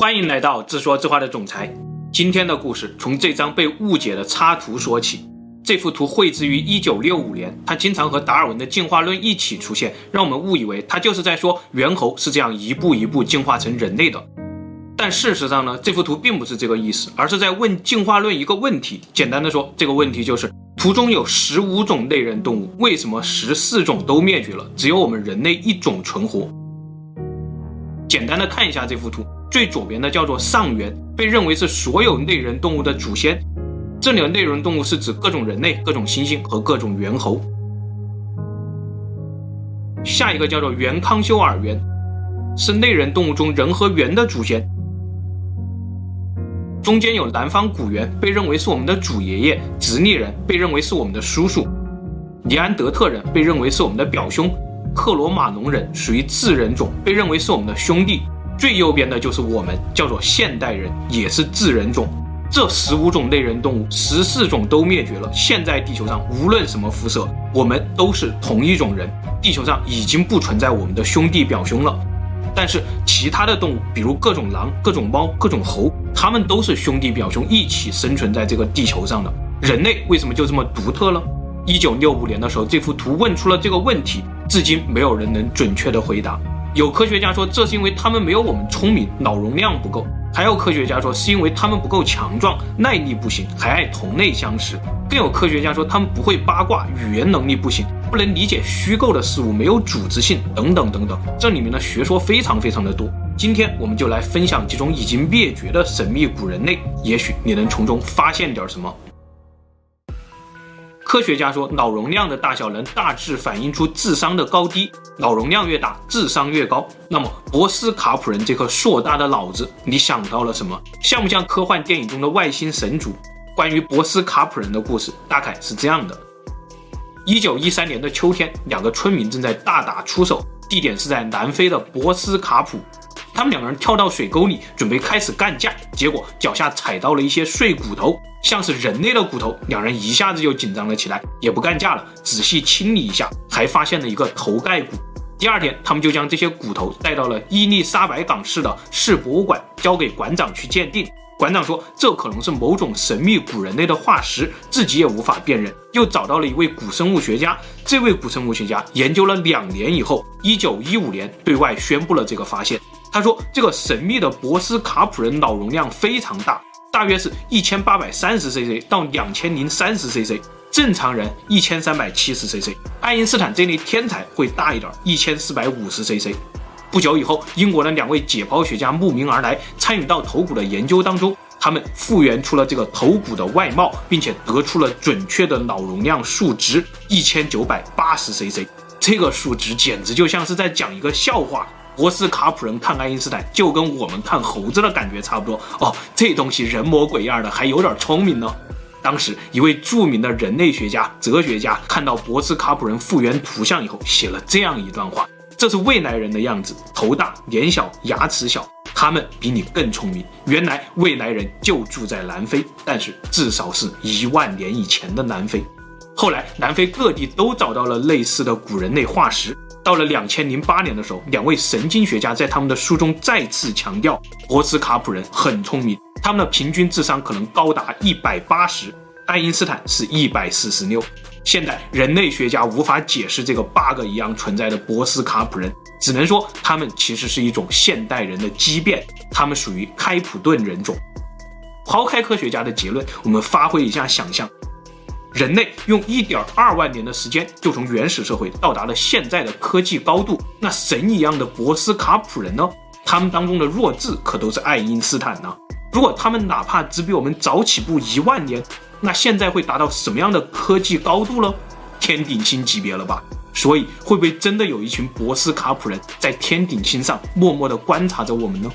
欢迎来到自说自话的总裁。今天的故事从这张被误解的插图说起。这幅图绘制于1965年，它经常和达尔文的进化论一起出现，让我们误以为它就是在说猿猴是这样一步一步进化成人类的。但事实上呢，这幅图并不是这个意思，而是在问进化论一个问题。简单的说，这个问题就是：图中有十五种类人动物，为什么十四种都灭绝了，只有我们人类一种存活？简单的看一下这幅图。最左边的叫做上猿，被认为是所有类人动物的祖先。这里的类人动物是指各种人类、各种猩猩和各种猿猴。下一个叫做原康休尔猿，是类人动物中人和猿的祖先。中间有南方古猿，被认为是我们的祖爷爷；直立人被认为是我们的叔叔；尼安德特人被认为是我们的表兄；克罗马农人属于智人种，被认为是我们的兄弟。最右边的就是我们，叫做现代人，也是智人种。这十五种类人动物，十四种都灭绝了。现在地球上无论什么肤色，我们都是同一种人。地球上已经不存在我们的兄弟表兄了。但是其他的动物，比如各种狼、各种猫、各种猴，它们都是兄弟表兄一起生存在这个地球上的。人类为什么就这么独特呢？一九六五年的时候，这幅图问出了这个问题，至今没有人能准确的回答。有科学家说，这是因为他们没有我们聪明，脑容量不够；还有科学家说，是因为他们不够强壮，耐力不行，还爱同类相食；更有科学家说，他们不会八卦，语言能力不行，不能理解虚构的事物，没有组织性，等等等等。这里面的学说非常非常的多。今天我们就来分享几种已经灭绝的神秘古人类，也许你能从中发现点什么。科学家说，脑容量的大小能大致反映出智商的高低，脑容量越大，智商越高。那么，博斯卡普人这颗硕大的脑子，你想到了什么？像不像科幻电影中的外星神族？关于博斯卡普人的故事，大概是这样的：一九一三年的秋天，两个村民正在大打出手，地点是在南非的博斯卡普。他们两个人跳到水沟里，准备开始干架，结果脚下踩到了一些碎骨头，像是人类的骨头。两人一下子就紧张了起来，也不干架了，仔细清理一下，还发现了一个头盖骨。第二天，他们就将这些骨头带到了伊丽莎白港市的市博物馆，交给馆长去鉴定。馆长说，这可能是某种神秘古人类的化石，自己也无法辨认。又找到了一位古生物学家，这位古生物学家研究了两年以后，一九一五年对外宣布了这个发现。他说：“这个神秘的博斯卡普人脑容量非常大，大约是一千八百三十 cc 到两千零三十 cc，正常人一千三百七十 cc，爱因斯坦这类天才会大一点，一千四百五十 cc。不久以后，英国的两位解剖学家慕名而来，参与到头骨的研究当中，他们复原出了这个头骨的外貌，并且得出了准确的脑容量数值一千九百八十 cc，这个数值简直就像是在讲一个笑话。”博斯卡普人看爱因斯坦，就跟我们看猴子的感觉差不多哦。这东西人模鬼样的，还有点聪明呢。当时一位著名的人类学家、哲学家看到博斯卡普人复原图像以后，写了这样一段话：这是未来人的样子，头大脸小，牙齿小，他们比你更聪明。原来未来人就住在南非，但是至少是一万年以前的南非。后来南非各地都找到了类似的古人类化石。到了两千零八年的时候，两位神经学家在他们的书中再次强调，博斯卡普人很聪明，他们的平均智商可能高达一百八十，爱因斯坦是一百四十六。现代人类学家无法解释这个 bug 一样存在的博斯卡普人，只能说他们其实是一种现代人的畸变，他们属于开普敦人种。抛开科学家的结论，我们发挥一下想象。人类用一点二万年的时间就从原始社会到达了现在的科技高度，那神一样的博斯卡普人呢？他们当中的弱智可都是爱因斯坦呢。如果他们哪怕只比我们早起步一万年，那现在会达到什么样的科技高度呢？天顶星级别了吧？所以会不会真的有一群博斯卡普人在天顶星上默默地观察着我们呢？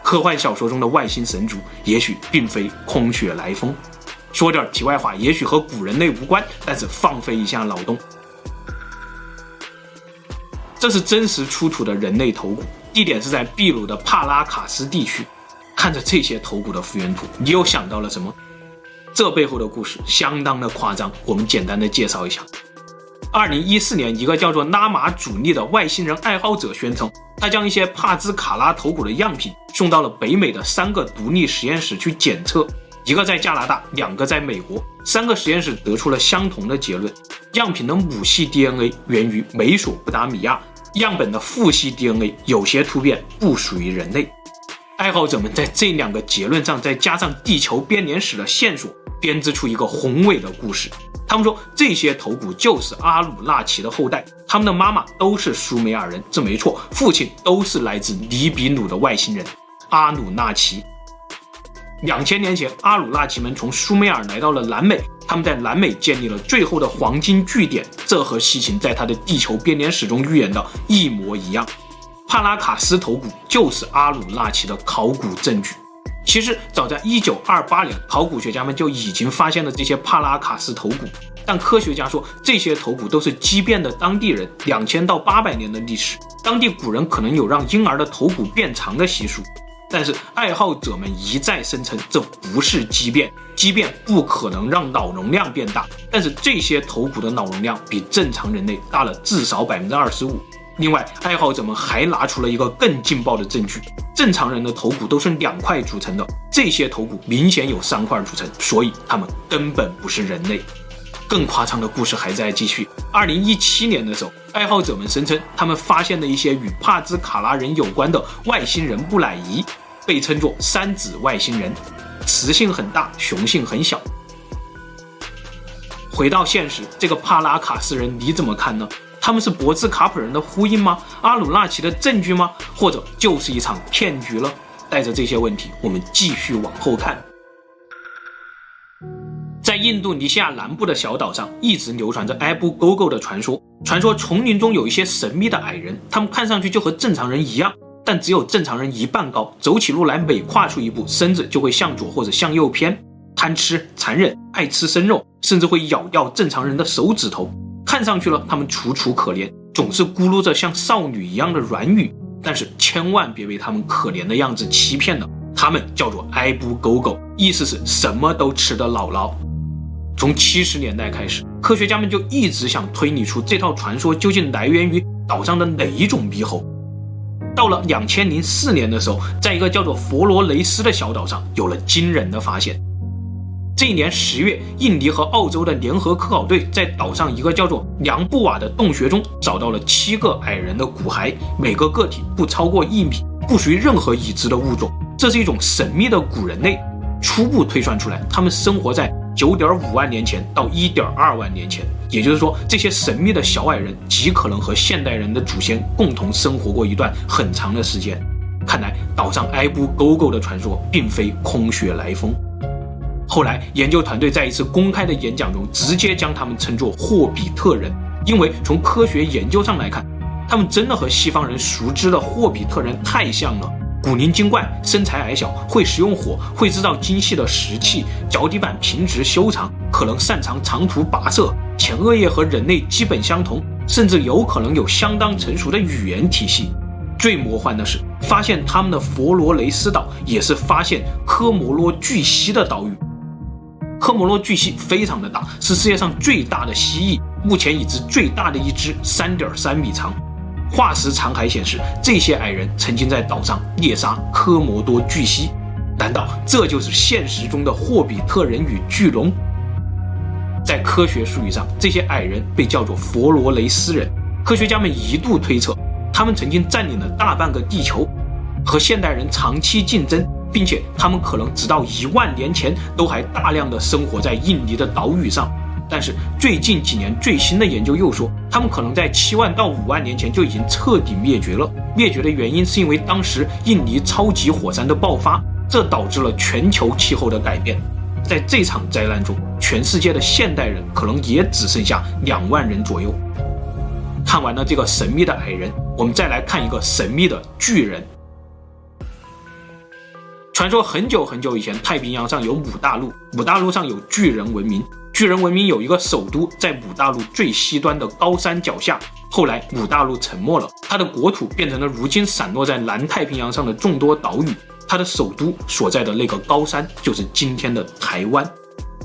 科幻小说中的外星神族也许并非空穴来风。说点题外话，也许和古人类无关，但是放飞一下脑洞。这是真实出土的人类头骨，地点是在秘鲁的帕拉卡斯地区。看着这些头骨的复原图，你又想到了什么？这背后的故事相当的夸张，我们简单的介绍一下。二零一四年，一个叫做拉玛祖利的外星人爱好者宣称，他将一些帕兹卡拉头骨的样品送到了北美的三个独立实验室去检测，一个在加拿大，两个在美国，三个实验室得出了相同的结论：样品的母系 DNA 源于美索不达米亚，样本的父系 DNA 有些突变，不属于人类。爱好者们在这两个结论上再加上地球编年史的线索，编织出一个宏伟的故事。他们说这些头骨就是阿鲁纳奇的后代，他们的妈妈都是苏美尔人，这没错，父亲都是来自尼比鲁的外星人阿努纳奇。两千年前，阿鲁纳奇们从苏美尔来到了南美，他们在南美建立了最后的黄金据点，这和西秦在他的地球编年史中预言的一模一样。帕拉卡斯头骨就是阿鲁纳奇的考古证据。其实早在一九二八年，考古学家们就已经发现了这些帕拉卡斯头骨，但科学家说这些头骨都是畸变的当地人，两千到八百年的历史，当地古人可能有让婴儿的头骨变长的习俗。但是爱好者们一再声称这不是畸变，畸变不可能让脑容量变大，但是这些头骨的脑容量比正常人类大了至少百分之二十五。另外，爱好者们还拿出了一个更劲爆的证据：正常人的头骨都是两块组成的，这些头骨明显有三块组成，所以他们根本不是人类。更夸张的故事还在继续。二零一七年的时候，爱好者们声称他们发现了一些与帕兹卡拉人有关的外星人木乃伊，被称作三指外星人，雌性很大，雄性很小。回到现实，这个帕拉卡斯人你怎么看呢？他们是博兹卡普人的呼应吗？阿鲁纳奇的证据吗？或者就是一场骗局了？带着这些问题，我们继续往后看。印度尼西亚南部的小岛上，一直流传着埃布勾勾的传说。传说丛林中有一些神秘的矮人，他们看上去就和正常人一样，但只有正常人一半高，走起路来每跨出一步，身子就会向左或者向右偏。贪吃、残忍、爱吃生肉，甚至会咬掉正常人的手指头。看上去呢，他们楚楚可怜，总是咕噜着像少女一样的软语。但是千万别被他们可怜的样子欺骗了，他们叫做埃布勾勾，意思是什么都吃的姥姥。从七十年代开始，科学家们就一直想推理出这套传说究竟来源于岛上的哪一种猕猴。到了两千零四年的时候，在一个叫做佛罗雷斯的小岛上，有了惊人的发现。这一年十月，印尼和澳洲的联合科考队在岛上一个叫做梁布瓦的洞穴中找到了七个矮人的骨骸，每个个体不超过一米，不属于任何已知的物种。这是一种神秘的古人类。初步推算出来，他们生活在九点五万年前到一点二万年前，也就是说，这些神秘的小矮人极可能和现代人的祖先共同生活过一段很长的时间。看来，岛上埃布勾勾的传说并非空穴来风。后来，研究团队在一次公开的演讲中，直接将他们称作霍比特人，因为从科学研究上来看，他们真的和西方人熟知的霍比特人太像了。古灵精怪，身材矮小，会使用火，会制造精细的石器，脚底板平直修长，可能擅长长途跋涉，前额叶和人类基本相同，甚至有可能有相当成熟的语言体系。最魔幻的是，发现他们的佛罗雷斯岛也是发现科摩罗巨蜥的岛屿。科摩罗巨蜥非常的大，是世界上最大的蜥蜴，目前已知最大的一只三点三米长。化石残骸显示，这些矮人曾经在岛上猎杀科摩多巨蜥。难道这就是现实中的霍比特人与巨龙？在科学术语上，这些矮人被叫做佛罗雷斯人。科学家们一度推测，他们曾经占领了大半个地球，和现代人长期竞争。并且他们可能直到一万年前都还大量的生活在印尼的岛屿上，但是最近几年最新的研究又说，他们可能在七万到五万年前就已经彻底灭绝了。灭绝的原因是因为当时印尼超级火山的爆发，这导致了全球气候的改变。在这场灾难中，全世界的现代人可能也只剩下两万人左右。看完了这个神秘的矮人，我们再来看一个神秘的巨人。传说很久很久以前，太平洋上有五大陆，五大陆上有巨人文明。巨人文明有一个首都在五大陆最西端的高山脚下。后来五大陆沉没了，它的国土变成了如今散落在南太平洋上的众多岛屿。它的首都所在的那个高山就是今天的台湾。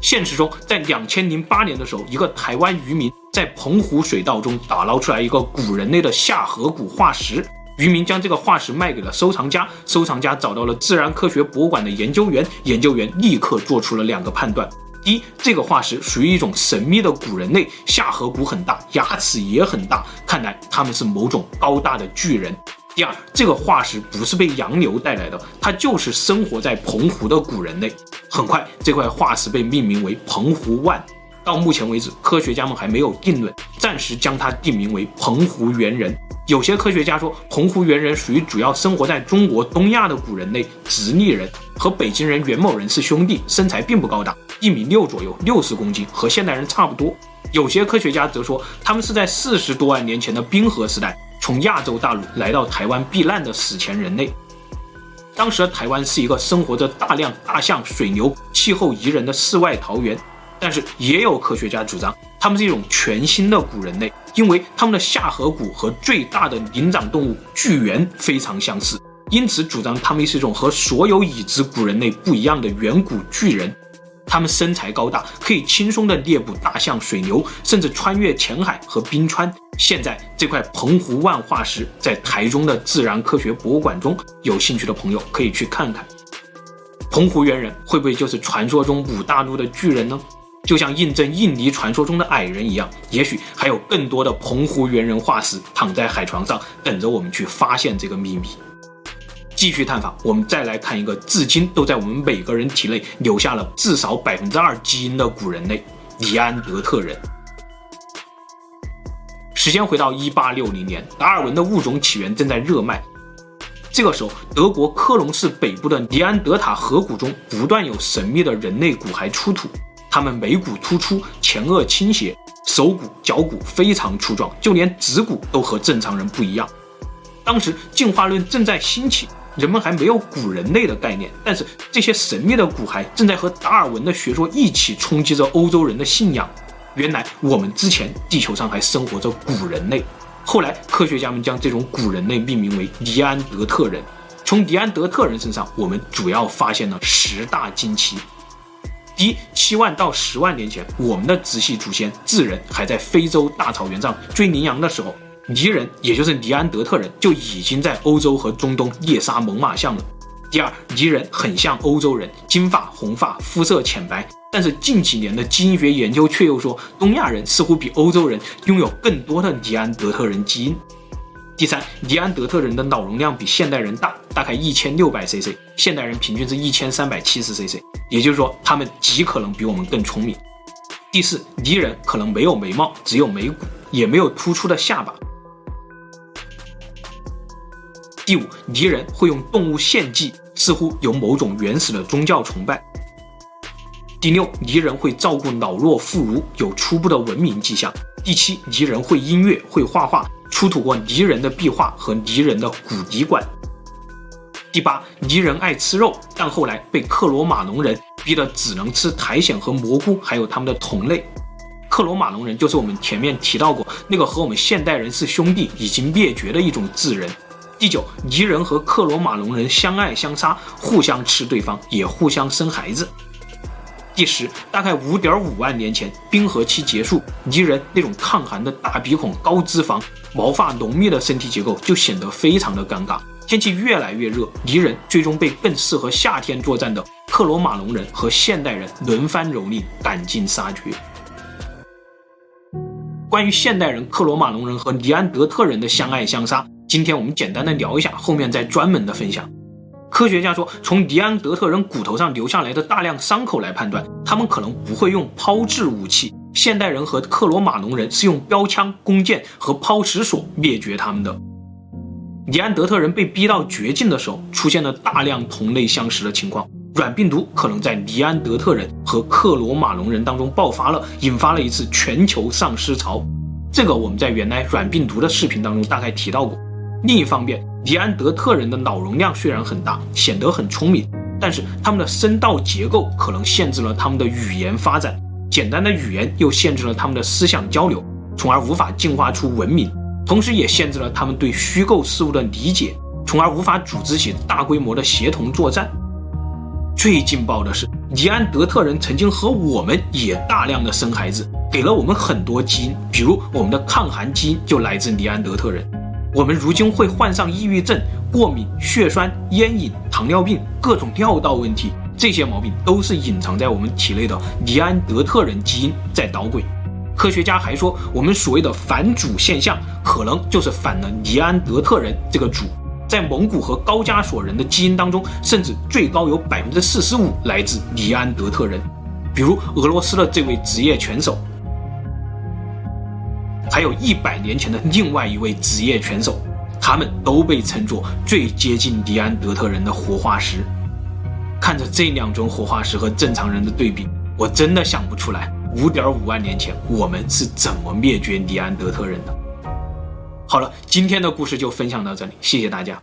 现实中，在两千零八年的时候，一个台湾渔民在澎湖水道中打捞出来一个古人类的下颌骨化石。渔民将这个化石卖给了收藏家，收藏家找到了自然科学博物馆的研究员，研究员立刻做出了两个判断：第一，这个化石属于一种神秘的古人类，下颌骨很大，牙齿也很大，看来他们是某种高大的巨人；第二，这个化石不是被洋流带来的，它就是生活在澎湖的古人类。很快，这块化石被命名为澎湖湾。到目前为止，科学家们还没有定论，暂时将它定名为澎湖猿人。有些科学家说，澎湖猿人属于主要生活在中国东亚的古人类直立人，和北京人袁某人是兄弟，身材并不高大，一米六左右，六十公斤，和现代人差不多。有些科学家则说，他们是在四十多万年前的冰河时代，从亚洲大陆来到台湾避难的史前人类。当时的台湾是一个生活着大量大象、水牛、气候宜人的世外桃源。但是也有科学家主张，他们是一种全新的古人类，因为他们的下颌骨和最大的灵长动物巨猿非常相似，因此主张他们是一种和所有已知古人类不一样的远古巨人。他们身材高大，可以轻松地猎捕大象、水牛，甚至穿越浅海和冰川。现在这块澎湖万化石在台中的自然科学博物馆中，有兴趣的朋友可以去看看。澎湖猿人会不会就是传说中五大陆的巨人呢？就像印证印尼传说中的矮人一样，也许还有更多的澎湖猿人化石躺在海床上，等着我们去发现这个秘密。继续探访，我们再来看一个至今都在我们每个人体内留下了至少百分之二基因的古人类——尼安德特人。时间回到一八六零年，达尔文的物种起源正在热卖。这个时候，德国科隆市北部的尼安德塔河谷中不断有神秘的人类骨骸出土。他们眉骨突出，前额倾斜，手骨、脚骨非常粗壮，就连指骨都和正常人不一样。当时进化论正在兴起，人们还没有古人类的概念，但是这些神秘的骨骸正在和达尔文的学说一起冲击着欧洲人的信仰。原来我们之前地球上还生活着古人类，后来科学家们将这种古人类命名为尼安德特人。从尼安德特人身上，我们主要发现了十大惊奇。一，七万到十万年前，我们的直系祖先智人还在非洲大草原上追羚羊的时候，尼人也就是尼安德特人就已经在欧洲和中东猎杀猛犸象了。第二，尼人很像欧洲人，金发红发，肤色浅白，但是近几年的基因学研究却又说，东亚人似乎比欧洲人拥有更多的尼安德特人基因。第三，尼安德特人的脑容量比现代人大，大概一千六百 cc，现代人平均是一千三百七十 cc，也就是说，他们极可能比我们更聪明。第四，尼人可能没有眉毛，只有眉骨，也没有突出的下巴。第五，尼人会用动物献祭，似乎有某种原始的宗教崇拜。第六，尼人会照顾老弱妇孺，有初步的文明迹象。第七，尼人会音乐，会画画。出土过泥人的壁画和泥人的骨底管。第八，泥人爱吃肉，但后来被克罗马农人逼得只能吃苔藓和蘑菇，还有他们的同类。克罗马农人就是我们前面提到过那个和我们现代人是兄弟、已经灭绝的一种智人。第九，泥人和克罗马农人相爱相杀，互相吃对方，也互相生孩子。第十，大概五点五万年前，冰河期结束，尼人那种抗寒的大鼻孔、高脂肪、毛发浓密的身体结构就显得非常的尴尬。天气越来越热，尼人最终被更适合夏天作战的克罗马农人和现代人轮番蹂躏，赶尽杀绝。关于现代人、克罗马农人和尼安德特人的相爱相杀，今天我们简单的聊一下，后面再专门的分享。科学家说，从尼安德特人骨头上留下来的大量伤口来判断，他们可能不会用抛掷武器。现代人和克罗马农人是用标枪、弓箭和抛石索灭绝他们的。尼安德特人被逼到绝境的时候，出现了大量同类相食的情况。软病毒可能在尼安德特人和克罗马农人当中爆发了，引发了一次全球丧尸潮。这个我们在原来软病毒的视频当中大概提到过。另一方面，尼安德特人的脑容量虽然很大，显得很聪明，但是他们的声道结构可能限制了他们的语言发展。简单的语言又限制了他们的思想交流，从而无法进化出文明，同时也限制了他们对虚构事物的理解，从而无法组织起大规模的协同作战。最劲爆的是，尼安德特人曾经和我们也大量的生孩子，给了我们很多基因，比如我们的抗寒基因就来自尼安德特人。我们如今会患上抑郁症、过敏、血栓、烟瘾、糖尿病、各种尿道问题，这些毛病都是隐藏在我们体内的尼安德特人基因在捣鬼。科学家还说，我们所谓的反主现象，可能就是反了尼安德特人这个主。在蒙古和高加索人的基因当中，甚至最高有百分之四十五来自尼安德特人，比如俄罗斯的这位职业拳手，还有一百年前的另外一位职业拳手，他们都被称作最接近尼安德特人的活化石。看着这两尊活化石和正常人的对比，我真的想不出来五点五万年前我们是怎么灭绝尼安德特人的。好了，今天的故事就分享到这里，谢谢大家。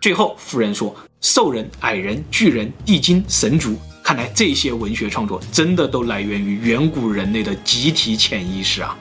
最后，夫人说：“兽人、矮人、巨人、地精、神族，看来这些文学创作真的都来源于远古人类的集体潜意识啊。”